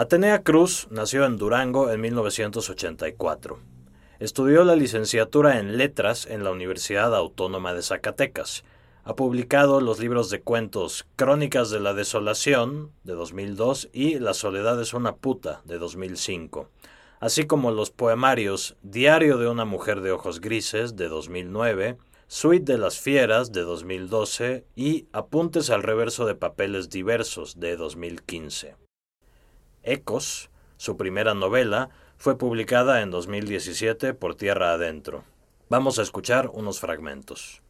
Atenea Cruz nació en Durango en 1984. Estudió la licenciatura en Letras en la Universidad Autónoma de Zacatecas. Ha publicado los libros de cuentos Crónicas de la Desolación de 2002 y La Soledad es una puta de 2005, así como los poemarios Diario de una mujer de ojos grises de 2009, Suite de las Fieras de 2012 y Apuntes al reverso de papeles diversos de 2015. Ecos, su primera novela, fue publicada en 2017 por Tierra Adentro. Vamos a escuchar unos fragmentos.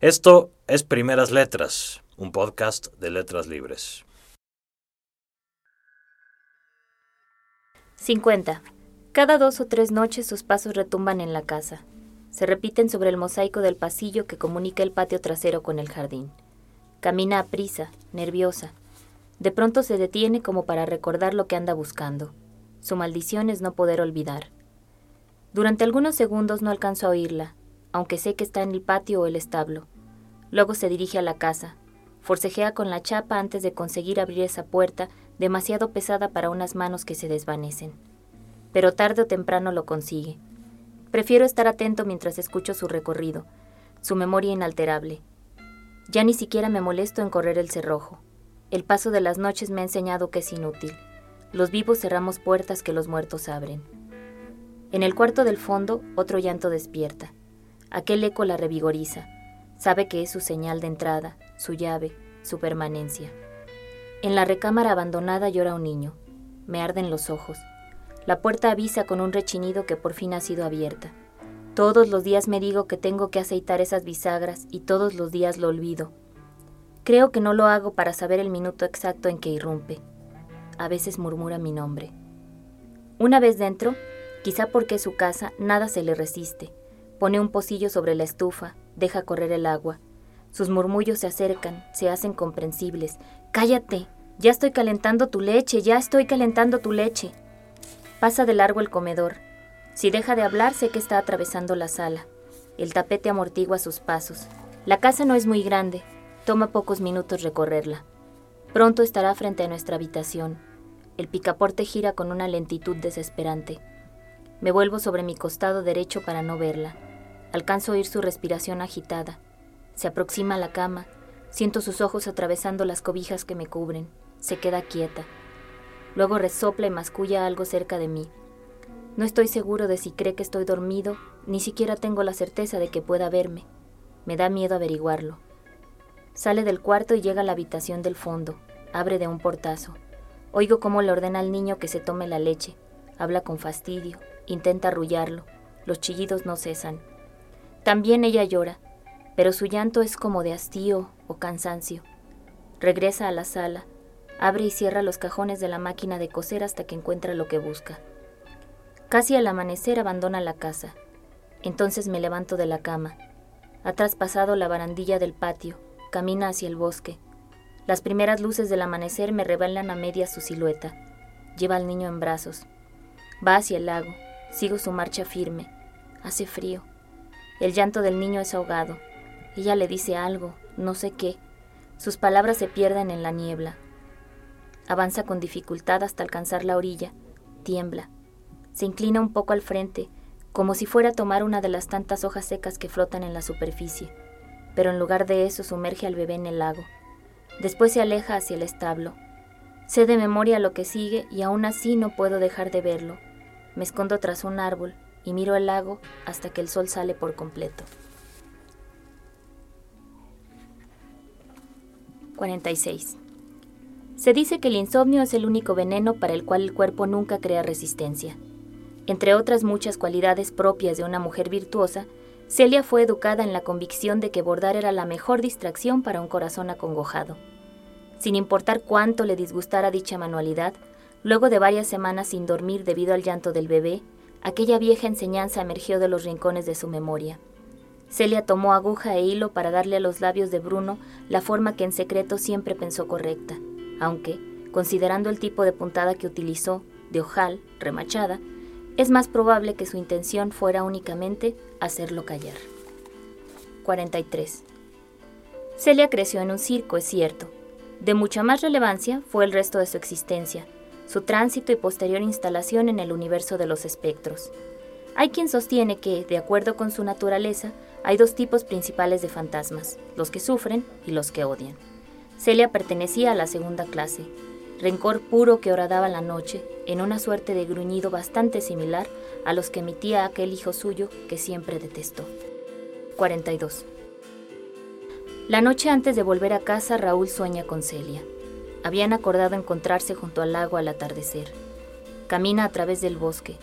Esto es Primeras Letras, un podcast de letras libres. 50. Cada dos o tres noches sus pasos retumban en la casa se repiten sobre el mosaico del pasillo que comunica el patio trasero con el jardín. Camina a prisa, nerviosa. De pronto se detiene como para recordar lo que anda buscando. Su maldición es no poder olvidar. Durante algunos segundos no alcanzo a oírla, aunque sé que está en el patio o el establo. Luego se dirige a la casa. Forcejea con la chapa antes de conseguir abrir esa puerta demasiado pesada para unas manos que se desvanecen. Pero tarde o temprano lo consigue. Prefiero estar atento mientras escucho su recorrido, su memoria inalterable. Ya ni siquiera me molesto en correr el cerrojo. El paso de las noches me ha enseñado que es inútil. Los vivos cerramos puertas que los muertos abren. En el cuarto del fondo, otro llanto despierta. Aquel eco la revigoriza. Sabe que es su señal de entrada, su llave, su permanencia. En la recámara abandonada llora un niño. Me arden los ojos. La puerta avisa con un rechinido que por fin ha sido abierta. Todos los días me digo que tengo que aceitar esas bisagras y todos los días lo olvido. Creo que no lo hago para saber el minuto exacto en que irrumpe. A veces murmura mi nombre. Una vez dentro, quizá porque es su casa, nada se le resiste. Pone un pocillo sobre la estufa, deja correr el agua. Sus murmullos se acercan, se hacen comprensibles. Cállate, ya estoy calentando tu leche, ya estoy calentando tu leche. Pasa de largo el comedor. Si deja de hablar, sé que está atravesando la sala. El tapete amortigua sus pasos. La casa no es muy grande. Toma pocos minutos recorrerla. Pronto estará frente a nuestra habitación. El picaporte gira con una lentitud desesperante. Me vuelvo sobre mi costado derecho para no verla. Alcanzo a oír su respiración agitada. Se aproxima a la cama. Siento sus ojos atravesando las cobijas que me cubren. Se queda quieta. Luego resopla y masculla algo cerca de mí. No estoy seguro de si cree que estoy dormido, ni siquiera tengo la certeza de que pueda verme. Me da miedo averiguarlo. Sale del cuarto y llega a la habitación del fondo. Abre de un portazo. Oigo cómo le ordena al niño que se tome la leche. Habla con fastidio. Intenta arrullarlo. Los chillidos no cesan. También ella llora, pero su llanto es como de hastío o cansancio. Regresa a la sala, Abre y cierra los cajones de la máquina de coser hasta que encuentra lo que busca. Casi al amanecer abandona la casa. Entonces me levanto de la cama. Ha traspasado la barandilla del patio, camina hacia el bosque. Las primeras luces del amanecer me revelan a media su silueta. Lleva al niño en brazos. Va hacia el lago. Sigo su marcha firme. Hace frío. El llanto del niño es ahogado. Ella le dice algo, no sé qué. Sus palabras se pierden en la niebla. Avanza con dificultad hasta alcanzar la orilla. Tiembla. Se inclina un poco al frente, como si fuera a tomar una de las tantas hojas secas que flotan en la superficie, pero en lugar de eso sumerge al bebé en el lago. Después se aleja hacia el establo. Sé de memoria lo que sigue y aún así no puedo dejar de verlo. Me escondo tras un árbol y miro el lago hasta que el sol sale por completo. 46. Se dice que el insomnio es el único veneno para el cual el cuerpo nunca crea resistencia. Entre otras muchas cualidades propias de una mujer virtuosa, Celia fue educada en la convicción de que bordar era la mejor distracción para un corazón acongojado. Sin importar cuánto le disgustara dicha manualidad, luego de varias semanas sin dormir debido al llanto del bebé, aquella vieja enseñanza emergió de los rincones de su memoria. Celia tomó aguja e hilo para darle a los labios de Bruno la forma que en secreto siempre pensó correcta aunque, considerando el tipo de puntada que utilizó, de ojal, remachada, es más probable que su intención fuera únicamente hacerlo callar. 43. Celia creció en un circo, es cierto. De mucha más relevancia fue el resto de su existencia, su tránsito y posterior instalación en el universo de los espectros. Hay quien sostiene que, de acuerdo con su naturaleza, hay dos tipos principales de fantasmas, los que sufren y los que odian. Celia pertenecía a la segunda clase, rencor puro que horadaba la noche, en una suerte de gruñido bastante similar a los que emitía aquel hijo suyo que siempre detestó. 42. La noche antes de volver a casa, Raúl sueña con Celia. Habían acordado encontrarse junto al lago al atardecer. Camina a través del bosque.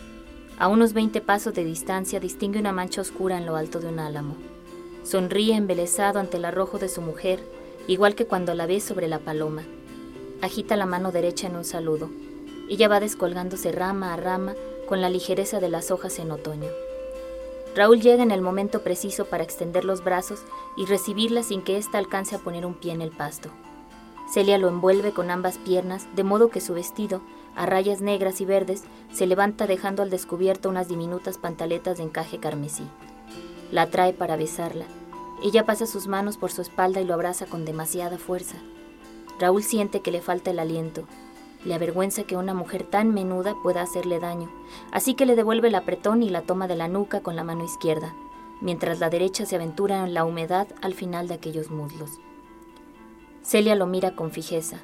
A unos 20 pasos de distancia distingue una mancha oscura en lo alto de un álamo. Sonríe embelesado ante el arrojo de su mujer, igual que cuando la ve sobre la paloma. Agita la mano derecha en un saludo. Ella va descolgándose rama a rama con la ligereza de las hojas en otoño. Raúl llega en el momento preciso para extender los brazos y recibirla sin que ésta alcance a poner un pie en el pasto. Celia lo envuelve con ambas piernas, de modo que su vestido, a rayas negras y verdes, se levanta dejando al descubierto unas diminutas pantaletas de encaje carmesí. La atrae para besarla. Ella pasa sus manos por su espalda y lo abraza con demasiada fuerza. Raúl siente que le falta el aliento. Le avergüenza que una mujer tan menuda pueda hacerle daño, así que le devuelve el apretón y la toma de la nuca con la mano izquierda, mientras la derecha se aventura en la humedad al final de aquellos muslos. Celia lo mira con fijeza,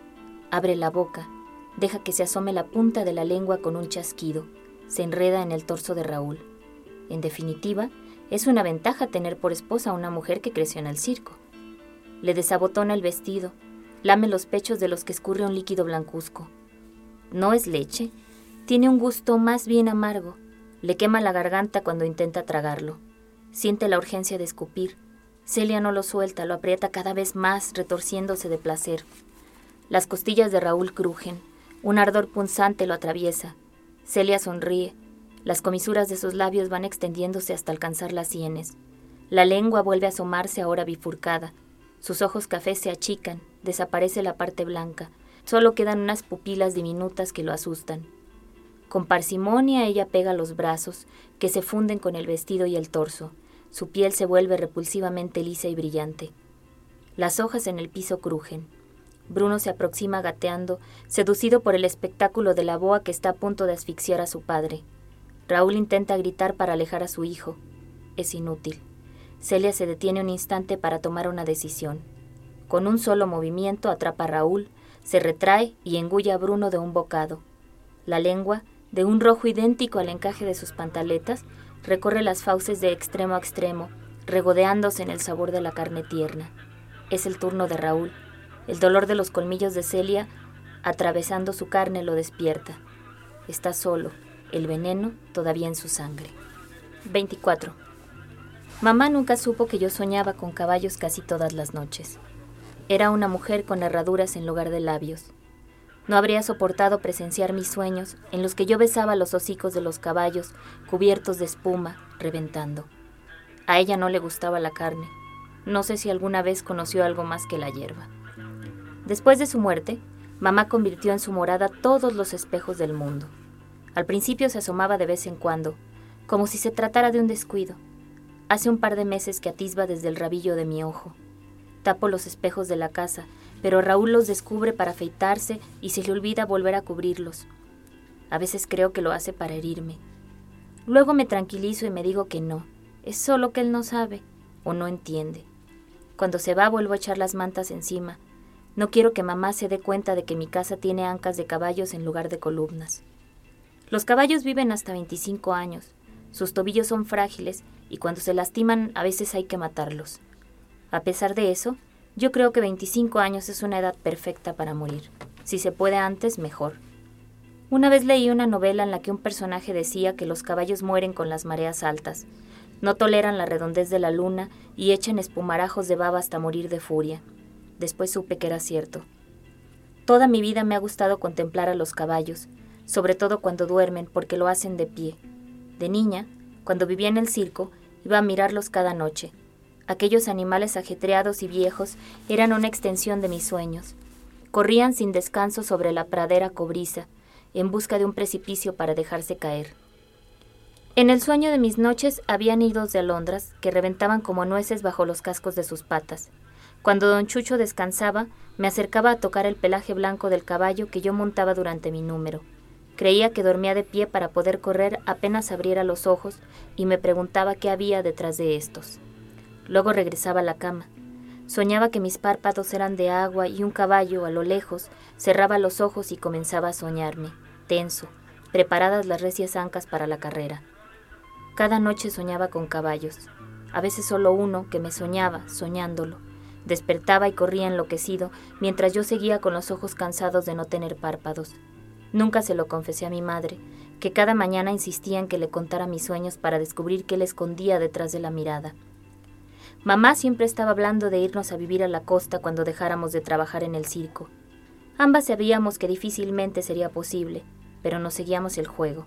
abre la boca, deja que se asome la punta de la lengua con un chasquido, se enreda en el torso de Raúl. En definitiva, es una ventaja tener por esposa a una mujer que creció en el circo. Le desabotona el vestido, Lame los pechos de los que escurre un líquido blancuzco. No es leche. Tiene un gusto más bien amargo. Le quema la garganta cuando intenta tragarlo. Siente la urgencia de escupir. Celia no lo suelta, lo aprieta cada vez más, retorciéndose de placer. Las costillas de Raúl crujen. Un ardor punzante lo atraviesa. Celia sonríe. Las comisuras de sus labios van extendiéndose hasta alcanzar las sienes. La lengua vuelve a asomarse ahora bifurcada. Sus ojos cafés se achican, desaparece la parte blanca, solo quedan unas pupilas diminutas que lo asustan. Con parsimonia ella pega los brazos, que se funden con el vestido y el torso. Su piel se vuelve repulsivamente lisa y brillante. Las hojas en el piso crujen. Bruno se aproxima gateando, seducido por el espectáculo de la boa que está a punto de asfixiar a su padre. Raúl intenta gritar para alejar a su hijo. Es inútil. Celia se detiene un instante para tomar una decisión. Con un solo movimiento atrapa a Raúl, se retrae y engulle a Bruno de un bocado. La lengua, de un rojo idéntico al encaje de sus pantaletas, recorre las fauces de extremo a extremo, regodeándose en el sabor de la carne tierna. Es el turno de Raúl. El dolor de los colmillos de Celia, atravesando su carne, lo despierta. Está solo, el veneno todavía en su sangre. 24. Mamá nunca supo que yo soñaba con caballos casi todas las noches. Era una mujer con herraduras en lugar de labios. No habría soportado presenciar mis sueños en los que yo besaba los hocicos de los caballos cubiertos de espuma, reventando. A ella no le gustaba la carne. No sé si alguna vez conoció algo más que la hierba. Después de su muerte, mamá convirtió en su morada todos los espejos del mundo. Al principio se asomaba de vez en cuando, como si se tratara de un descuido, Hace un par de meses que atisba desde el rabillo de mi ojo. Tapo los espejos de la casa, pero Raúl los descubre para afeitarse y se le olvida volver a cubrirlos. A veces creo que lo hace para herirme. Luego me tranquilizo y me digo que no, es solo que él no sabe o no entiende. Cuando se va vuelvo a echar las mantas encima. No quiero que mamá se dé cuenta de que mi casa tiene ancas de caballos en lugar de columnas. Los caballos viven hasta 25 años. Sus tobillos son frágiles y cuando se lastiman a veces hay que matarlos. A pesar de eso, yo creo que 25 años es una edad perfecta para morir. Si se puede antes, mejor. Una vez leí una novela en la que un personaje decía que los caballos mueren con las mareas altas, no toleran la redondez de la luna y echan espumarajos de baba hasta morir de furia. Después supe que era cierto. Toda mi vida me ha gustado contemplar a los caballos, sobre todo cuando duermen porque lo hacen de pie. De niña, cuando vivía en el circo, Iba a mirarlos cada noche. Aquellos animales ajetreados y viejos eran una extensión de mis sueños. Corrían sin descanso sobre la pradera cobriza, en busca de un precipicio para dejarse caer. En el sueño de mis noches había nidos de alondras que reventaban como nueces bajo los cascos de sus patas. Cuando don Chucho descansaba, me acercaba a tocar el pelaje blanco del caballo que yo montaba durante mi número. Creía que dormía de pie para poder correr apenas abriera los ojos y me preguntaba qué había detrás de estos. Luego regresaba a la cama. Soñaba que mis párpados eran de agua y un caballo, a lo lejos, cerraba los ojos y comenzaba a soñarme, tenso, preparadas las recias ancas para la carrera. Cada noche soñaba con caballos, a veces solo uno que me soñaba, soñándolo. Despertaba y corría enloquecido, mientras yo seguía con los ojos cansados de no tener párpados. Nunca se lo confesé a mi madre, que cada mañana insistía en que le contara mis sueños para descubrir qué le escondía detrás de la mirada. Mamá siempre estaba hablando de irnos a vivir a la costa cuando dejáramos de trabajar en el circo. Ambas sabíamos que difícilmente sería posible, pero nos seguíamos el juego.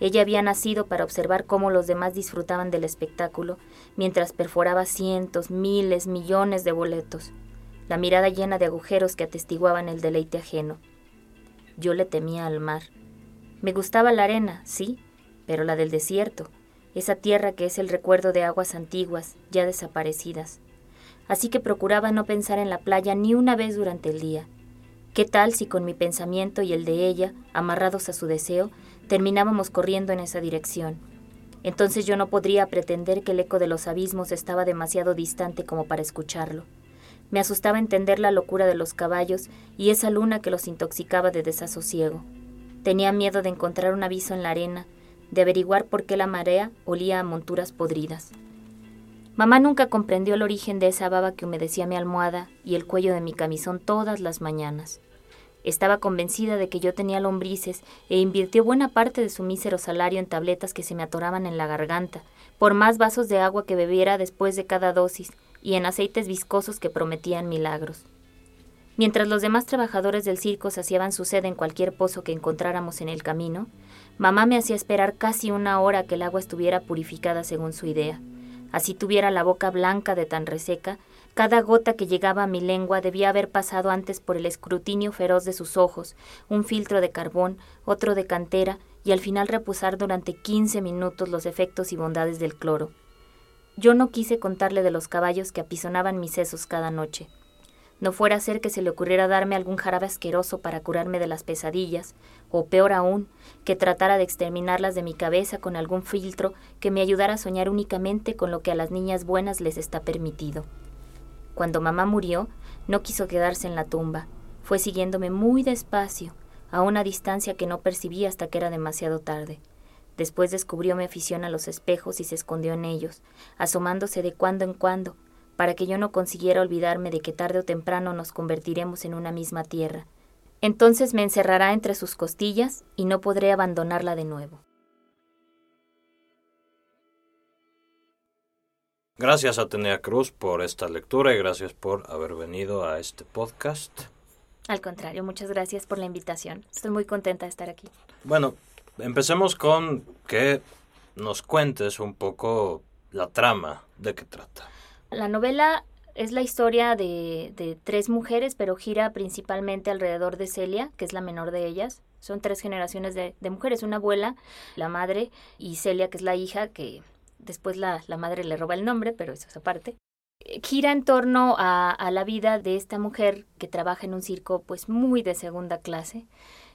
Ella había nacido para observar cómo los demás disfrutaban del espectáculo, mientras perforaba cientos, miles, millones de boletos, la mirada llena de agujeros que atestiguaban el deleite ajeno. Yo le temía al mar. Me gustaba la arena, sí, pero la del desierto, esa tierra que es el recuerdo de aguas antiguas, ya desaparecidas. Así que procuraba no pensar en la playa ni una vez durante el día. ¿Qué tal si con mi pensamiento y el de ella, amarrados a su deseo, terminábamos corriendo en esa dirección. Entonces yo no podría pretender que el eco de los abismos estaba demasiado distante como para escucharlo. Me asustaba entender la locura de los caballos y esa luna que los intoxicaba de desasosiego. Tenía miedo de encontrar un aviso en la arena, de averiguar por qué la marea olía a monturas podridas. Mamá nunca comprendió el origen de esa baba que humedecía mi almohada y el cuello de mi camisón todas las mañanas. Estaba convencida de que yo tenía lombrices e invirtió buena parte de su mísero salario en tabletas que se me atoraban en la garganta, por más vasos de agua que bebiera después de cada dosis, y en aceites viscosos que prometían milagros. Mientras los demás trabajadores del circo saciaban su sed en cualquier pozo que encontráramos en el camino, mamá me hacía esperar casi una hora que el agua estuviera purificada según su idea. Así tuviera la boca blanca de tan reseca cada gota que llegaba a mi lengua debía haber pasado antes por el escrutinio feroz de sus ojos, un filtro de carbón, otro de cantera, y al final reposar durante quince minutos los efectos y bondades del cloro. Yo no quise contarle de los caballos que apisonaban mis sesos cada noche. No fuera a ser que se le ocurriera darme algún jarabe asqueroso para curarme de las pesadillas, o peor aún, que tratara de exterminarlas de mi cabeza con algún filtro que me ayudara a soñar únicamente con lo que a las niñas buenas les está permitido. Cuando mamá murió, no quiso quedarse en la tumba. Fue siguiéndome muy despacio, a una distancia que no percibí hasta que era demasiado tarde. Después descubrió mi afición a los espejos y se escondió en ellos, asomándose de cuando en cuando, para que yo no consiguiera olvidarme de que tarde o temprano nos convertiremos en una misma tierra. Entonces me encerrará entre sus costillas y no podré abandonarla de nuevo. Gracias Atenea Cruz por esta lectura y gracias por haber venido a este podcast. Al contrario, muchas gracias por la invitación. Estoy muy contenta de estar aquí. Bueno, empecemos con que nos cuentes un poco la trama, de qué trata. La novela es la historia de, de, tres mujeres, pero gira principalmente alrededor de Celia, que es la menor de ellas. Son tres generaciones de, de mujeres, una abuela, la madre y Celia, que es la hija, que después la, la madre le roba el nombre, pero eso es aparte gira en torno a, a, la vida de esta mujer que trabaja en un circo pues muy de segunda clase,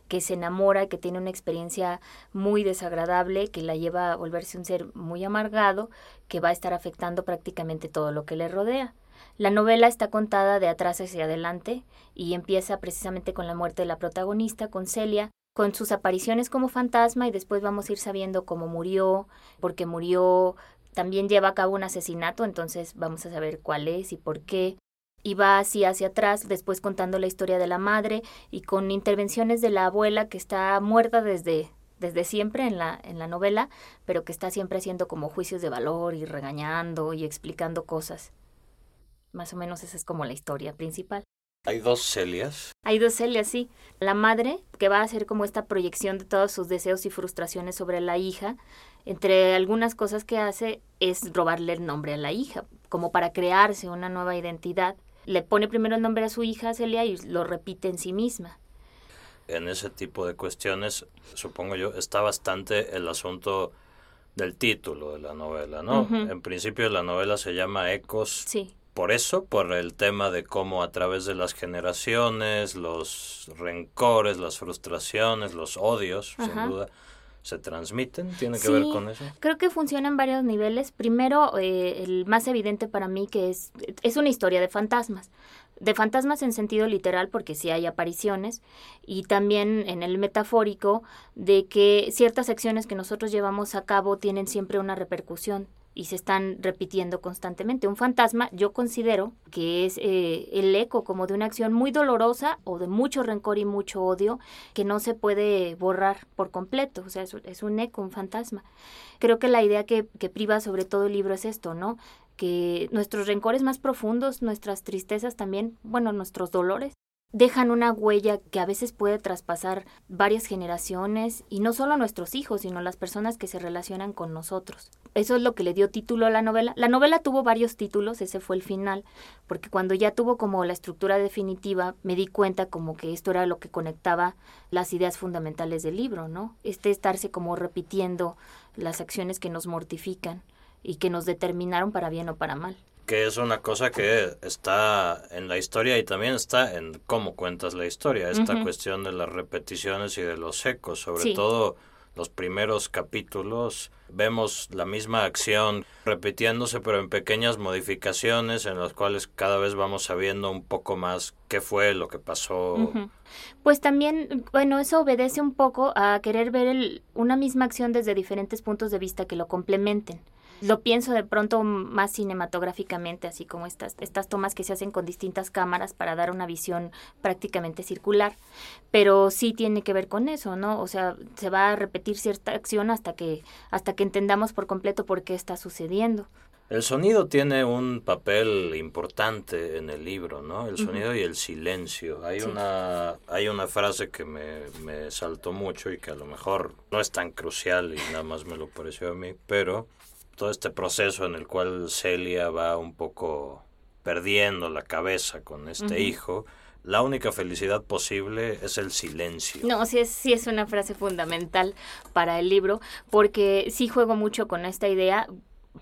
que se enamora, que tiene una experiencia muy desagradable, que la lleva a volverse un ser muy amargado, que va a estar afectando prácticamente todo lo que le rodea. La novela está contada de atrás hacia adelante y empieza precisamente con la muerte de la protagonista, con Celia, con sus apariciones como fantasma y después vamos a ir sabiendo cómo murió, porque murió, también lleva a cabo un asesinato, entonces vamos a saber cuál es y por qué. Y va así hacia atrás, después contando la historia de la madre y con intervenciones de la abuela que está muerta desde, desde siempre en la, en la novela, pero que está siempre haciendo como juicios de valor y regañando y explicando cosas. Más o menos esa es como la historia principal. Hay dos Celias. Hay dos Celias, sí. La madre, que va a hacer como esta proyección de todos sus deseos y frustraciones sobre la hija, entre algunas cosas que hace es robarle el nombre a la hija, como para crearse una nueva identidad. Le pone primero el nombre a su hija, Celia, y lo repite en sí misma. En ese tipo de cuestiones, supongo yo, está bastante el asunto del título de la novela, ¿no? En principio la novela se llama Ecos sí por eso, por el tema de cómo a través de las generaciones, los rencores, las frustraciones, los odios, sin duda, se transmiten? ¿Tiene que ver con eso? Creo que funciona en varios niveles. Primero, eh, el más evidente para mí que es, es una historia de fantasmas. De fantasmas en sentido literal, porque sí hay apariciones, y también en el metafórico de que ciertas acciones que nosotros llevamos a cabo tienen siempre una repercusión y se están repitiendo constantemente. Un fantasma yo considero que es eh, el eco como de una acción muy dolorosa o de mucho rencor y mucho odio que no se puede borrar por completo. O sea, es, un eco, un fantasma. Creo que la idea que, que priva sobre todo el libro es esto, ¿no? que nuestros rencores más profundos, nuestras tristezas también, bueno, nuestros dolores, dejan una huella que a veces puede traspasar varias generaciones y no solo nuestros hijos, sino las personas que se relacionan con nosotros. Eso es lo que le dio título a la novela. La novela tuvo varios títulos, ese fue el final, porque cuando ya tuvo como la estructura definitiva, me di cuenta como que esto era lo que conectaba las ideas fundamentales del libro, ¿no? Este estarse como repitiendo las acciones que nos mortifican y que nos determinaron para bien o para mal que es una cosa que está en la historia y también está en cómo cuentas la historia, esta cuestión de las repeticiones y de los ecos, sobre todo los primeros capítulos vemos la misma acción repitiéndose pero en pequeñas modificaciones en las cuales cada vez vamos sabiendo un poco más qué fue lo que pasó. Pues también, bueno, eso obedece un poco a querer ver una misma acción desde diferentes puntos de vista que lo complementen lo pienso de pronto más cinematográficamente, así como estas, estas tomas que se hacen con distintas cámaras para dar una visión prácticamente circular. Pero sí tiene que ver con eso, ¿no? O sea, se va a repetir cierta acción hasta que, hasta que entendamos por completo por qué está sucediendo. El sonido tiene un papel importante en el libro, ¿no? El sonido y el silencio. Hay una hay una frase que me, me saltó mucho y que a lo mejor no es tan crucial y nada más me lo pareció a mí, pero todo este proceso en el cual Celia va un poco perdiendo la cabeza con este hijo, la única felicidad posible es el silencio. No, sí es, sí es una frase fundamental para el libro, porque sí juego mucho con esta idea.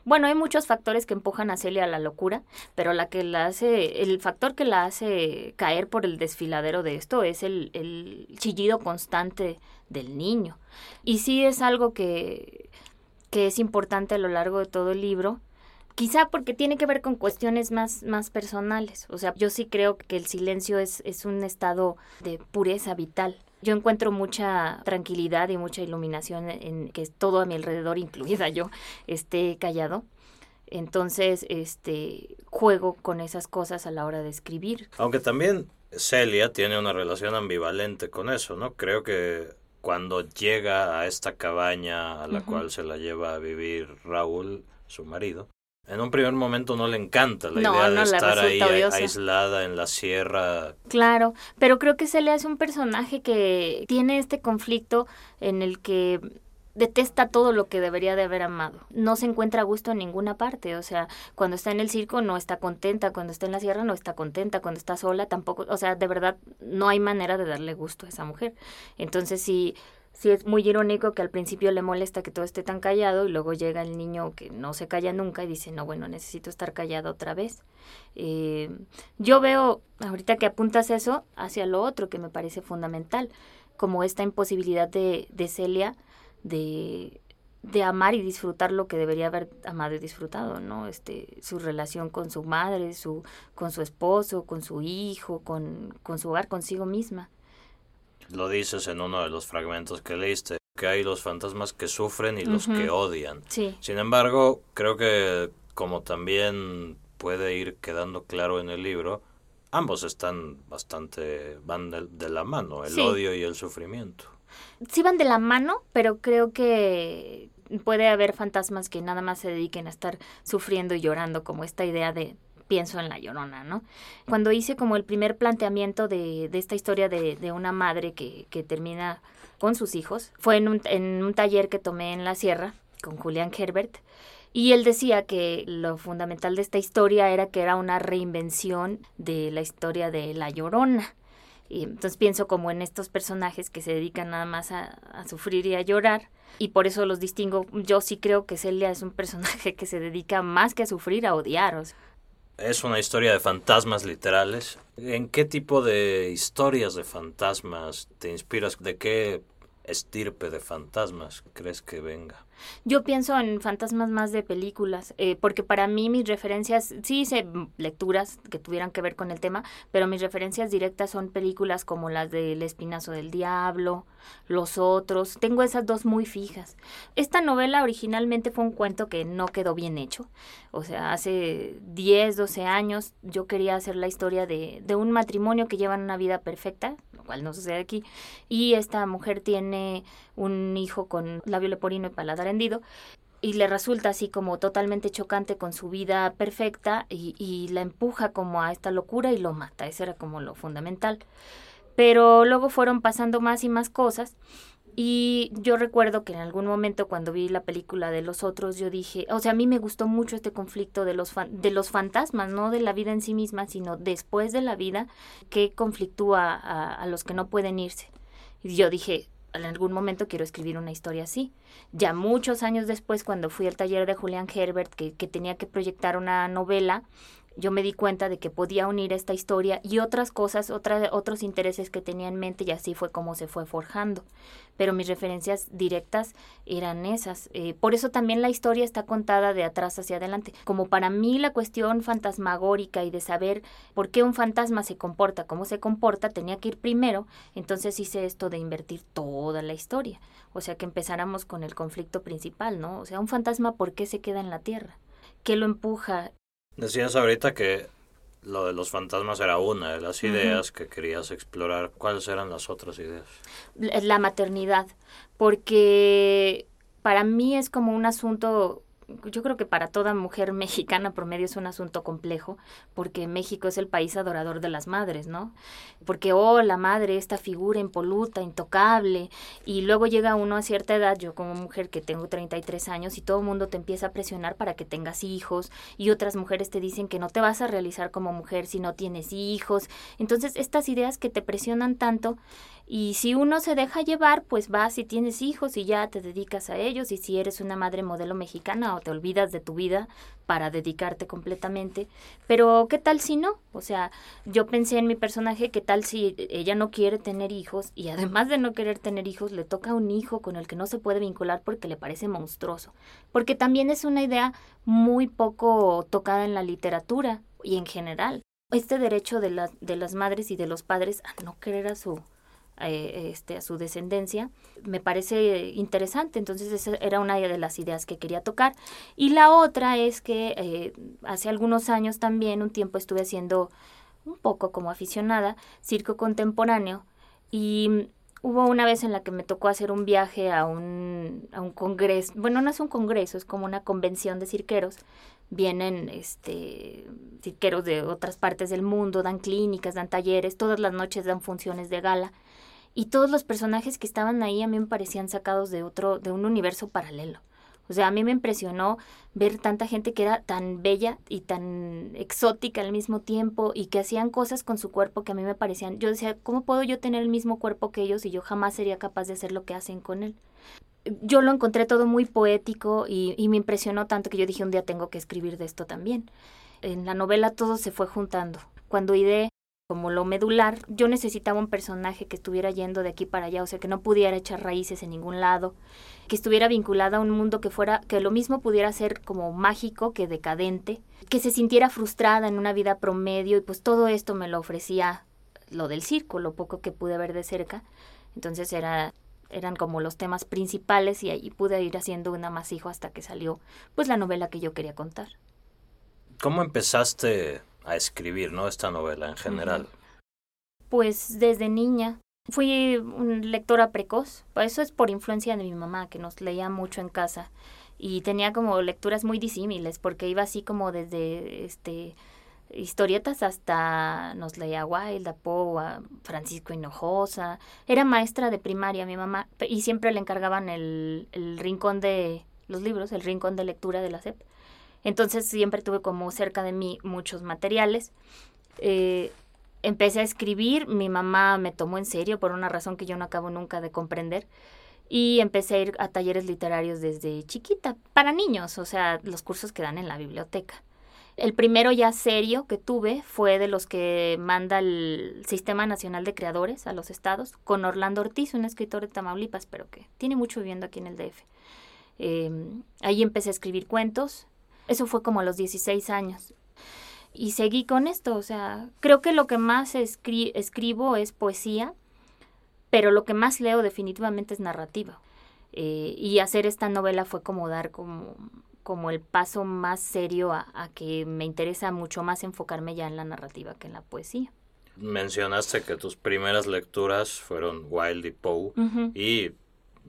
Bueno, hay muchos factores que empujan a Celia a la locura, pero la que la hace, el factor que la hace caer por el desfiladero de esto es el, el chillido constante del niño. Y sí es algo que que es importante a lo largo de todo el libro, quizá porque tiene que ver con cuestiones más, más personales. O sea, yo sí creo que el silencio es, es un estado de pureza vital. Yo encuentro mucha tranquilidad y mucha iluminación en que todo a mi alrededor, incluida yo, esté callado. Entonces, este, juego con esas cosas a la hora de escribir. Aunque también Celia tiene una relación ambivalente con eso, ¿no? Creo que cuando llega a esta cabaña a la cual se la lleva a vivir Raúl, su marido, en un primer momento no le encanta la idea de estar ahí aislada en la sierra. Claro, pero creo que Celia es un personaje que tiene este conflicto en el que detesta todo lo que debería de haber amado. No se encuentra a gusto en ninguna parte, o sea, cuando está en el circo no está contenta, cuando está en la sierra no está contenta, cuando está sola tampoco, o sea, de verdad no hay manera de darle gusto a esa mujer. Entonces sí, sí es muy irónico que al principio le molesta que todo esté tan callado y luego llega el niño que no se calla nunca y dice, no, bueno, necesito estar callado otra vez. Eh, yo veo, ahorita que apuntas eso, hacia lo otro que me parece fundamental, como esta imposibilidad de, de Celia de, de amar y disfrutar lo que debería haber amado y disfrutado, ¿no? Este, su relación con su madre, su, con su esposo, con su hijo, con, con su hogar, consigo misma. Lo dices en uno de los fragmentos que leíste, que hay los fantasmas que sufren y los que odian. Sí. Sin embargo, creo que como también puede ir quedando claro en el libro, ambos están bastante, van de, la mano, el odio y el sufrimiento sí van de la mano, pero creo que puede haber fantasmas que nada más se dediquen a estar sufriendo y llorando, como esta idea de pienso en la llorona, ¿no? Cuando hice como el primer planteamiento de, de esta historia de, de una madre que, que, termina con sus hijos, fue en un, en un taller que tomé en la sierra con Julián Herbert, y él decía que lo fundamental de esta historia era que era una reinvención de la historia de La Llorona. Y entonces pienso como en estos personajes que se dedican nada más a, sufrir y a llorar. Y por eso los distingo. Yo sí creo que Celia es un personaje que se dedica más que a sufrir, a odiar. es una historia de fantasmas literales. ¿En qué tipo de historias de fantasmas te inspiras? ¿De qué estirpe de fantasmas crees que venga? Yo pienso en fantasmas más de películas, eh, porque para mí mis referencias, sí hice lecturas que tuvieran que ver con el tema, pero mis referencias directas son películas como las del Espinazo del Diablo, Los Otros, tengo esas dos muy fijas. Esta novela originalmente fue un cuento que no quedó bien hecho, o sea, hace 10, 12 años yo quería hacer la historia de, de un matrimonio que llevan una vida perfecta, lo cual no sucede aquí, y esta mujer tiene un hijo con labio leporino y paladar y le resulta así como totalmente chocante con su vida perfecta y, y, la empuja como a esta locura y lo mata. Eso era como lo fundamental. Pero luego fueron pasando más y más cosas y yo recuerdo que en algún momento cuando vi la película de los otros yo dije, o sea, a mí me gustó mucho este conflicto de los, de los fantasmas, no de la vida en sí misma, sino después de la vida que conflictúa a, a los que no pueden irse. Y yo dije, en algún momento quiero escribir una historia así. Ya muchos años después, cuando fui al taller de Julián Herbert, que, que tenía que proyectar una novela, yo me di cuenta de que podía unir esta historia y otras cosas, otra, otros intereses que tenía en mente y así fue como se fue forjando. Pero mis referencias directas eran esas. Eh, por eso también la historia está contada de atrás hacia adelante. Como para mí la cuestión fantasmagórica y de saber por qué un fantasma se comporta, cómo se comporta, tenía que ir primero. Entonces hice esto de invertir toda la historia. O sea, que empezáramos con el conflicto principal, ¿no? O sea, un fantasma, ¿por qué se queda en la Tierra? ¿Qué lo empuja? Decías ahorita que lo de los fantasmas era una de las ideas que querías explorar. ¿Cuáles eran las otras ideas? La maternidad, porque para mí es como un asunto yo creo que para toda mujer mexicana promedio es un asunto complejo, porque México es el país adorador de las madres, ¿no? Porque, oh, la madre, esta figura impoluta, intocable, y luego llega uno a cierta edad, yo como mujer que tengo 33 años, y todo el mundo te empieza a presionar para que tengas hijos, y otras mujeres te dicen que no te vas a realizar como mujer si no tienes hijos. Entonces, estas ideas que te presionan tanto, y si uno se deja llevar, pues vas y tienes hijos y ya te dedicas a ellos. Y si eres una madre modelo mexicana o te olvidas de tu vida para dedicarte completamente. Pero ¿qué tal si no? O sea, yo pensé en mi personaje, ¿qué tal si ella no quiere tener hijos y además de no querer tener hijos, le toca un hijo con el que no se puede vincular porque le parece monstruoso? Porque también es una idea muy poco tocada en la literatura y en general. Este derecho de, de las madres y de los padres a no querer a su eh, este, a su descendencia, me parece interesante. Entonces esa era una de las ideas que quería tocar. Y la otra es que eh, hace algunos años también, un tiempo estuve haciendo un poco como aficionada, circo contemporáneo y hubo una vez en la que me tocó hacer un viaje a un, a un congreso, bueno, no es un congreso, es como una convención de cirqueros. Vienen este cirqueros de otras partes del mundo, dan clínicas, dan talleres, todas las noches dan funciones de gala y todos los personajes que estaban ahí a mí me parecían sacados de otro, de un universo paralelo. O sea, a mí me impresionó ver tanta gente que era tan bella y tan exótica al mismo tiempo y que hacían cosas con su cuerpo que a mí me parecían, yo decía, ¿cómo puedo yo tener el mismo cuerpo que ellos y yo jamás sería capaz de hacer lo que hacen con él? Yo lo encontré todo muy poético y, y me impresionó tanto que yo dije un día tengo que escribir de esto también. En la novela todo se fue juntando. Cuando ideé como lo medular, yo necesitaba un personaje que estuviera yendo de aquí para allá, o sea, que no pudiera echar raíces en ningún lado, que estuviera vinculada a un mundo que fuera, que lo mismo pudiera ser como mágico que decadente, que se sintiera frustrada en una vida promedio, y pues todo esto me lo ofrecía lo del circo, lo poco que pude ver de cerca. Entonces era eran como los temas principales y ahí pude ir haciendo un amasijo hasta que salió pues la novela que yo quería contar. ¿Cómo empezaste a escribir, ¿no? Esta novela en general. Pues desde niña. Fui una lectora precoz. Eso es por influencia de mi mamá, que nos leía mucho en casa. Y tenía como lecturas muy disímiles, porque iba así como desde este historietas hasta nos leía Wilde, Poe, Francisco Hinojosa. Era maestra de primaria mi mamá y siempre le encargaban el, el rincón de los libros, el rincón de lectura de la SEP. Entonces siempre tuve como cerca de mí muchos materiales. Eh, empecé a escribir, mi mamá me tomó en serio por una razón que yo no acabo nunca de comprender. Y empecé a ir a talleres literarios desde chiquita, para niños, o sea, los cursos que dan en la biblioteca. El primero ya serio que tuve fue de los que manda el Sistema Nacional de Creadores a los estados, con Orlando Ortiz, un escritor de Tamaulipas, pero que tiene mucho viviendo aquí en el DF. Em, ahí empecé a escribir cuentos. Eso fue como a los 16 años. Y seguí con esto, o sea, creo que lo que más escribo es poesía, pero lo que más leo definitivamente es narrativa. Eh, y hacer esta novela fue como dar como, como el paso más serio a, que me interesa mucho más enfocarme ya en la narrativa que en la poesía. Mencionaste que tus primeras lecturas fueron Wild y Poe y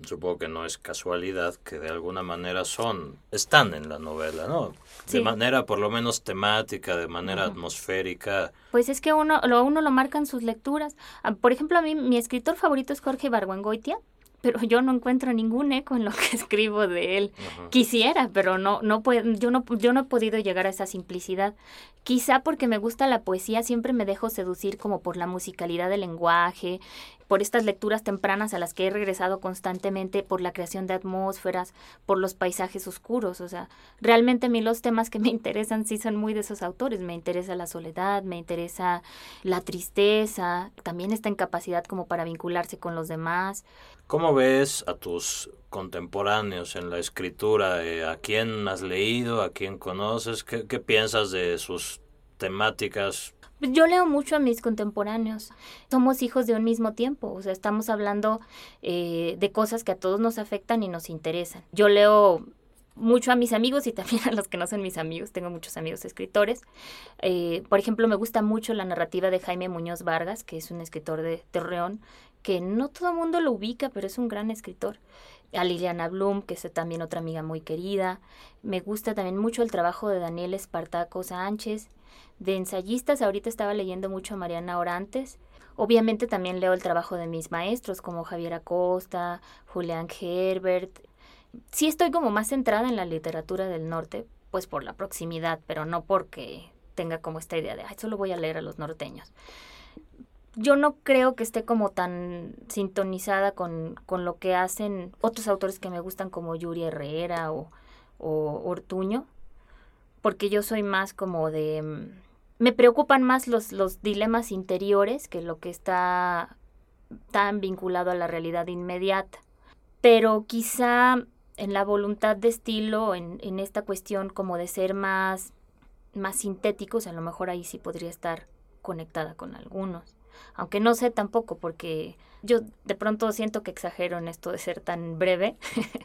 supongo que no es casualidad que de alguna manera son, están en la novela, ¿no? De manera por lo menos temática, de manera atmosférica. Pues es que uno lo, uno lo marcan sus lecturas. Ah, por ejemplo, a mí mi escritor favorito es Jorge Ibargüengoitia pero yo no encuentro ningún eco en lo que escribo de él. Quisiera, pero no, no puedo, yo no, yo no he podido llegar a esa simplicidad. Quizá porque me gusta la poesía, siempre me dejo seducir como por la musicalidad del lenguaje, por estas lecturas tempranas a las que he regresado constantemente, por la creación de atmósferas, por los paisajes oscuros. O sea, realmente a mí los temas que me interesan sí son muy de esos autores. Me interesa la soledad, me interesa la tristeza, también esta incapacidad como para vincularse con los demás. ¿Cómo ves a tus contemporáneos en la escritura? Eh, ¿A quién has leído? ¿A quién conoces? ¿Qué, piensas de sus temáticas? Yo leo mucho a mis contemporáneos. Somos hijos de un mismo tiempo, o sea, estamos hablando eh, de cosas que a todos nos afectan y nos interesan. Yo leo mucho a mis amigos y también a los que no son mis amigos. Tengo muchos amigos escritores. Eh, por ejemplo, me gusta mucho la narrativa de Jaime Muñoz Vargas, que es un escritor de Torreón, que no todo el mundo lo ubica, pero es un gran escritor. A Liliana Blum, que es también otra amiga muy querida. Me gusta también mucho el trabajo de Daniel Espartaco Sánchez. De ensayistas, ahorita estaba leyendo mucho a Mariana Orantes. Obviamente también leo el trabajo de mis maestros como Javier Acosta, Julián Herbert. Sí estoy como más centrada en la literatura del norte, pues por la proximidad, pero no porque tenga como esta idea de, ay, solo voy a leer a los norteños yo no creo que esté como tan sintonizada con, con, lo que hacen otros autores que me gustan como Yuri Herrera o, o Ortuño, porque yo soy más como de... Mm, me preocupan más los, los dilemas interiores que lo que está tan vinculado a la realidad inmediata. Pero quizá en la voluntad de estilo, en, en esta cuestión como de ser más, más sintéticos, a lo mejor ahí sí podría estar conectada con algunos aunque no sé tampoco porque yo de pronto siento que exagero en esto de ser tan breve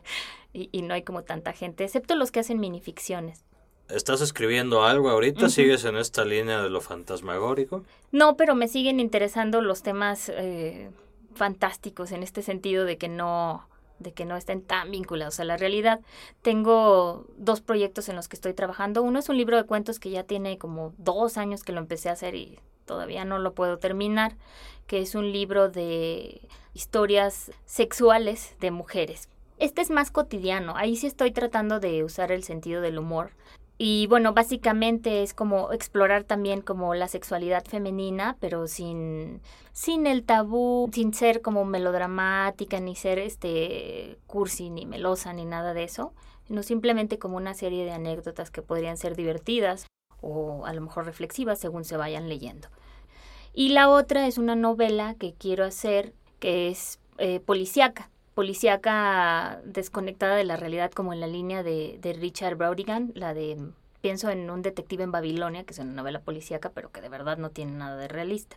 y, no hay como tanta gente, excepto los que hacen minificciones. ¿Estás escribiendo algo ahorita? ¿Sigues en esta línea de lo fantasmagórico? No, pero me siguen interesando los temas eh, fantásticos en este sentido de que no de que no estén tan vinculados a la realidad. Tengo dos proyectos en los que estoy trabajando. Uno es un libro de cuentos que ya tiene como dos años que lo empecé a hacer y todavía no lo puedo terminar, que es un libro de historias sexuales de mujeres. Este es más cotidiano, ahí sí estoy tratando de usar el sentido del humor. Y bueno, básicamente es como explorar también como la sexualidad femenina, pero sin, sin el tabú, sin ser como melodramática, ni ser este cursi, ni melosa, ni nada de eso, sino simplemente como una serie de anécdotas que podrían ser divertidas o a lo mejor reflexivas según se vayan leyendo. Y la otra es una novela que quiero hacer que es eh, policíaca, policíaca desconectada de la realidad como en la línea de, Richard Brodigan, la de pienso en un detective en Babilonia, que es una novela policíaca, pero que de verdad no tiene nada de realista.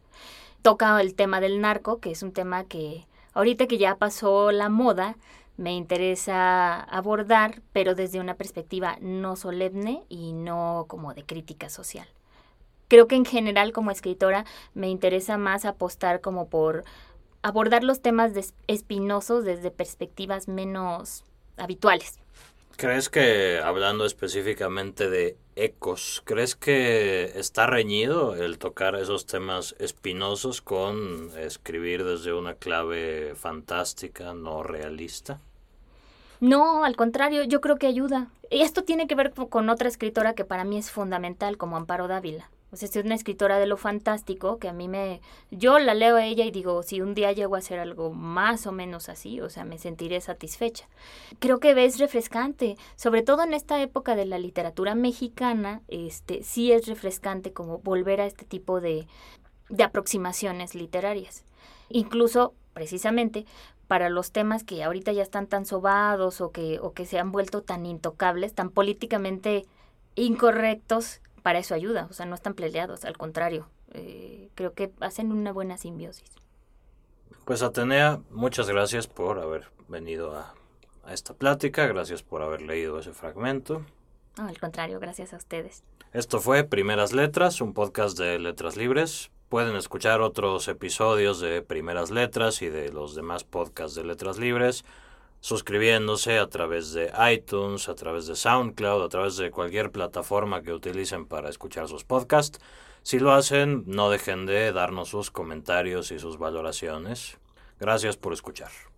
Toca el tema del narco, que es un tema que ahorita que ya pasó la moda, me interesa abordar, pero desde una perspectiva no solemne y no como de crítica social creo que en general como escritora me interesa más apostar como por abordar los temas espinosos desde perspectivas menos habituales. ¿Crees que, hablando específicamente de ecos, crees que está reñido el tocar esos temas espinosos con escribir desde una clave fantástica, no realista? No, al contrario, yo creo que ayuda. Y esto tiene que ver con otra escritora que para mí es fundamental, como Amparo Dávila O sea, es una escritora de lo fantástico que a mí me... Yo la leo a ella y digo, si un día llego a hacer algo más o menos así, o sea, me sentiré satisfecha. Creo que es refrescante, sobre todo en esta época de la literatura mexicana, este, sí es refrescante como volver a este tipo de, de aproximaciones literarias. Incluso, precisamente, para los temas que ahorita ya están tan sobados o que, o que se han vuelto tan intocables, tan políticamente incorrectos, para eso ayuda, o sea, no están peleados, al contrario, eh, creo que hacen una buena simbiosis. Pues Atenea, muchas gracias por haber venido a, a esta plática, gracias por haber leído ese fragmento. No, al contrario, gracias a ustedes. Esto fue Primeras Letras, un podcast de Letras Libres. Pueden escuchar otros episodios de Primeras Letras y de los demás podcasts de Letras Libres suscribiéndose a través de iTunes, a través de SoundCloud, a través de cualquier plataforma que utilicen para escuchar sus podcasts. Si lo hacen, no dejen de darnos sus comentarios y sus valoraciones. Gracias por escuchar.